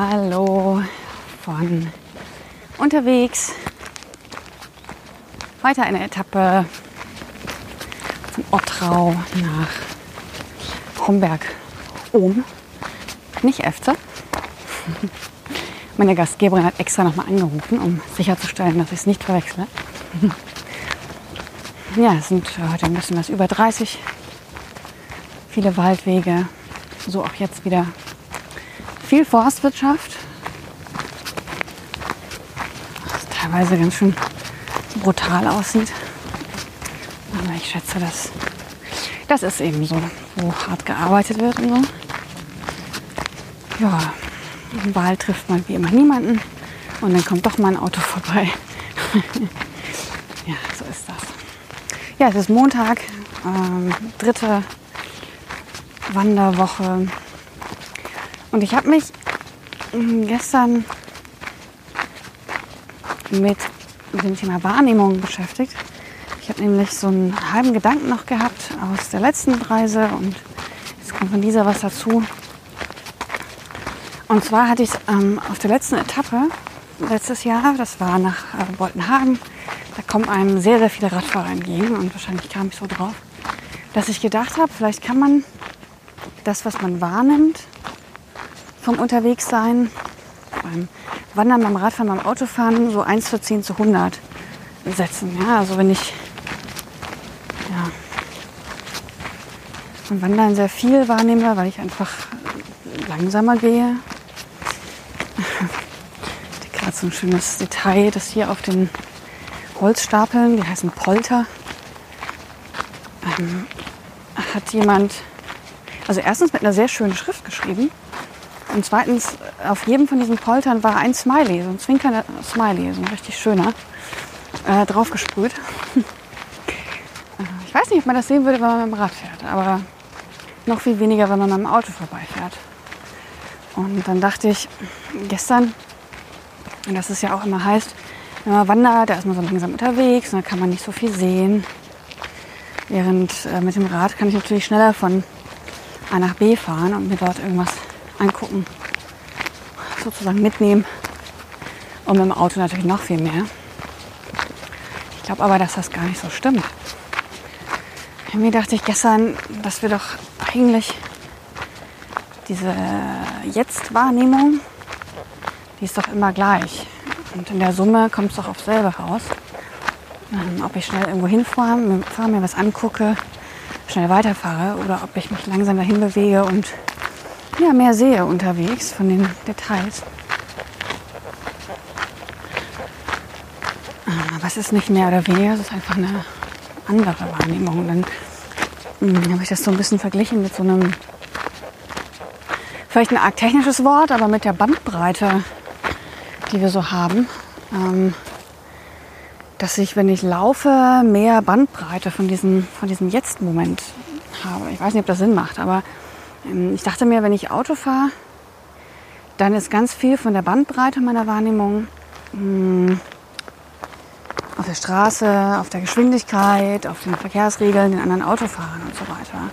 Hallo von unterwegs. Weiter eine Etappe von Ottrau nach Homberg ohm nicht Efze. Meine Gastgeberin hat extra nochmal angerufen, um sicherzustellen, dass ich es nicht verwechsle. Ja, es sind heute ein bisschen was über 30. Viele Waldwege. So auch jetzt wieder viel Forstwirtschaft. Was teilweise ganz schön brutal aussieht. Aber ich schätze, dass das ist eben so, wo hart gearbeitet wird und so. Ja, im Wald trifft man wie immer niemanden und dann kommt doch mal ein Auto vorbei. ja, so ist das. Ja, es ist Montag, ähm, dritte Wanderwoche und ich habe mich hm, gestern mit dem Thema Wahrnehmung beschäftigt. Ich habe nämlich so einen halben Gedanken noch gehabt aus der letzten Reise und jetzt kommt von dieser was dazu. Und zwar hatte ich ähm, auf der letzten Etappe letztes Jahr, das war nach äh, Boltenhagen, da kommen einem sehr, sehr viele Radfahrer entgegen und wahrscheinlich kam ich so drauf, dass ich gedacht habe, vielleicht kann man das, was man wahrnimmt, vom Unterwegssein, beim Wandern, beim Radfahren, beim Autofahren so 1 zu 10 zu 100 setzen. Ja, also wenn ich ja, beim Wandern sehr viel wahrnehme, weil ich einfach langsamer gehe. Gerade so ein schönes Detail, das hier auf den Holzstapeln, die heißen Polter, ähm, hat jemand, also erstens mit einer sehr schönen Schrift geschrieben und zweitens, auf jedem von diesen Poltern war ein Smiley, so ein zwinkernder Smiley, so ein richtig schöner, äh, draufgesprüht. ich weiß nicht, ob man das sehen würde, wenn man mit dem Rad fährt, aber noch viel weniger, wenn man mit dem Auto vorbeifährt. Und dann dachte ich gestern, und das ist ja auch immer heißt, wenn man wandert, da ist man so langsam unterwegs, und dann kann man nicht so viel sehen. Während äh, mit dem Rad kann ich natürlich schneller von A nach B fahren und mir dort irgendwas angucken, sozusagen mitnehmen. Und mit dem Auto natürlich noch viel mehr. Ich glaube aber, dass das gar nicht so stimmt. Irgendwie dachte ich gestern, dass wir doch eigentlich diese Jetzt-Wahrnehmung, die ist doch immer gleich. Und in der Summe kommt es doch auf selber raus. Ähm, ob ich schnell irgendwo hinfahre, mir was angucke, schnell weiterfahre oder ob ich mich langsam dahin bewege und ja, mehr sehe unterwegs von den Details. Aber es ist nicht mehr oder weniger, es ist einfach eine andere Wahrnehmung. Dann hm, habe ich das so ein bisschen verglichen mit so einem, vielleicht ein arg technisches Wort, aber mit der Bandbreite, die wir so haben. Ähm, dass ich, wenn ich laufe, mehr Bandbreite von diesem, von diesem Jetzt-Moment habe. Ich weiß nicht, ob das Sinn macht, aber ich dachte mir, wenn ich Auto fahre, dann ist ganz viel von der Bandbreite meiner Wahrnehmung hm, auf der Straße, auf der Geschwindigkeit, auf den Verkehrsregeln, den anderen Autofahrern und so weiter.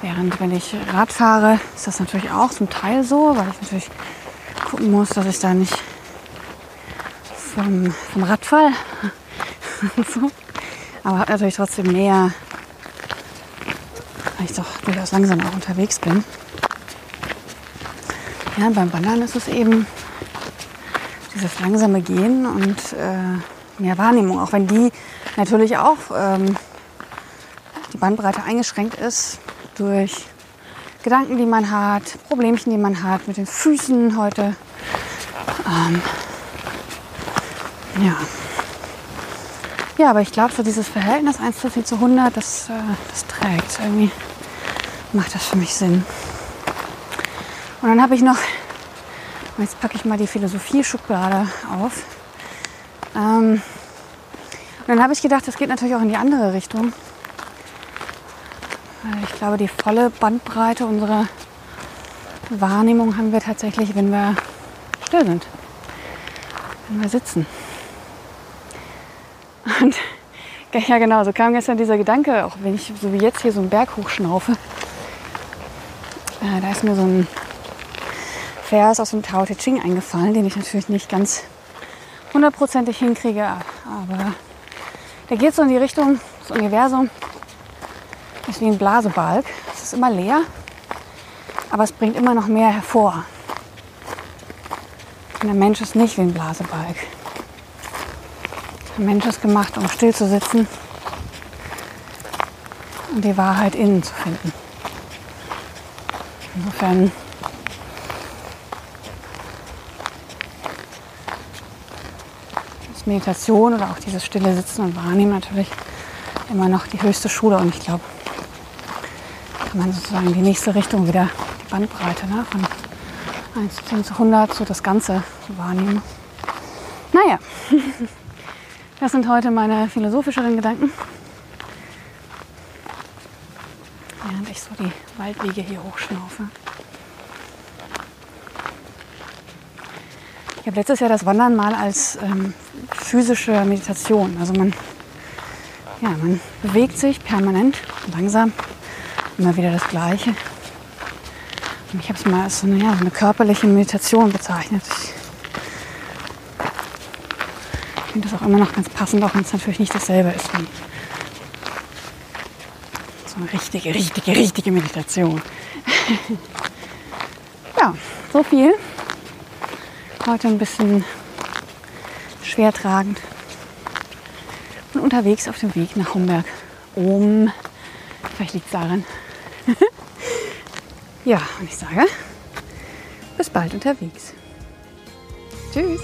Während wenn ich Rad fahre, ist das natürlich auch zum Teil so, weil ich natürlich gucken muss, dass ich da nicht vom, vom Rad fall. so. Aber habe natürlich trotzdem mehr weil ich doch durchaus langsam auch unterwegs bin. Ja, beim Wandern ist es eben dieses langsame Gehen und äh, mehr Wahrnehmung, auch wenn die natürlich auch ähm, die Bandbreite eingeschränkt ist durch Gedanken, die man hat, Problemchen, die man hat mit den Füßen heute. Ähm, ja. Ja, aber ich glaube, so dieses Verhältnis 1 zu 4 zu 100, das, äh, das trägt irgendwie macht das für mich Sinn. Und dann habe ich noch, jetzt packe ich mal die Philosophie-Schublade auf. Ähm, und dann habe ich gedacht, das geht natürlich auch in die andere Richtung. Ich glaube, die volle Bandbreite unserer Wahrnehmung haben wir tatsächlich, wenn wir still sind, wenn wir sitzen. Und ja, genau, so kam gestern dieser Gedanke, auch wenn ich so wie jetzt hier so einen Berg hochschnaufe. Äh, da ist mir so ein Vers aus dem Tao Te Ching eingefallen, den ich natürlich nicht ganz hundertprozentig hinkriege, aber der geht so in die Richtung, das Universum ist wie ein Blasebalg. Es ist immer leer, aber es bringt immer noch mehr hervor. Und der Mensch ist nicht wie ein Blasebalg. Der Mensch ist gemacht, um still zu sitzen und die Wahrheit innen zu finden. Insofern ist Meditation oder auch dieses stille Sitzen und Wahrnehmen natürlich immer noch die höchste Schule und ich glaube, kann man sozusagen die nächste Richtung wieder die Bandbreite ne? von 1 zu 10 zu 100 so das Ganze wahrnehmen. Naja, das sind heute meine philosophischeren Gedanken. Während ich so die Waldwege hier hochschnaufe. Ich habe letztes Jahr das Wandern mal als ähm, physische Meditation. Also man, ja, man bewegt sich permanent, langsam, immer wieder das Gleiche. Ich habe es mal als so eine, ja, eine körperliche Meditation bezeichnet. Ich finde das auch immer noch ganz passend, auch wenn es natürlich nicht dasselbe ist wie so eine richtige, richtige, richtige Meditation. ja, so viel. Heute ein bisschen schwer tragend. Und unterwegs auf dem Weg nach Homberg. Um, vielleicht liegt es daran. Ja, und ich sage, bis bald unterwegs. Tschüss.